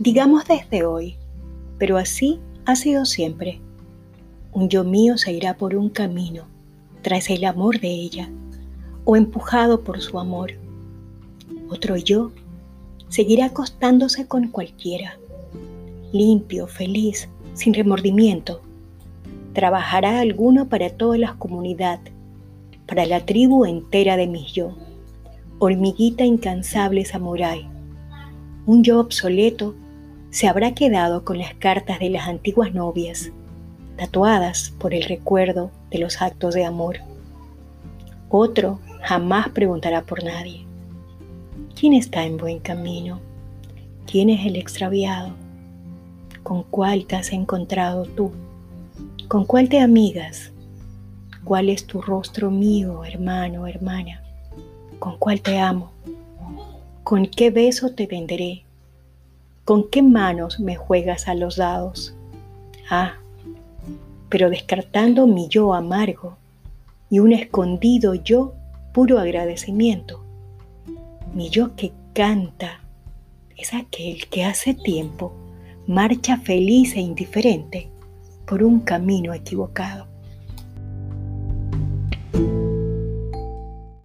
Digamos desde hoy, pero así ha sido siempre. Un yo mío se irá por un camino tras el amor de ella o empujado por su amor. Otro yo seguirá acostándose con cualquiera, limpio, feliz, sin remordimiento. Trabajará alguno para toda la comunidad, para la tribu entera de mis yo, hormiguita incansable samurai. Un yo obsoleto se habrá quedado con las cartas de las antiguas novias, tatuadas por el recuerdo de los actos de amor. Otro jamás preguntará por nadie. ¿Quién está en buen camino? ¿Quién es el extraviado? ¿Con cuál te has encontrado tú? ¿Con cuál te amigas? ¿Cuál es tu rostro mío, hermano, hermana? ¿Con cuál te amo? ¿Con qué beso te venderé? ¿Con qué manos me juegas a los dados? Ah, pero descartando mi yo amargo y un escondido yo puro agradecimiento. Mi yo que canta es aquel que hace tiempo marcha feliz e indiferente por un camino equivocado.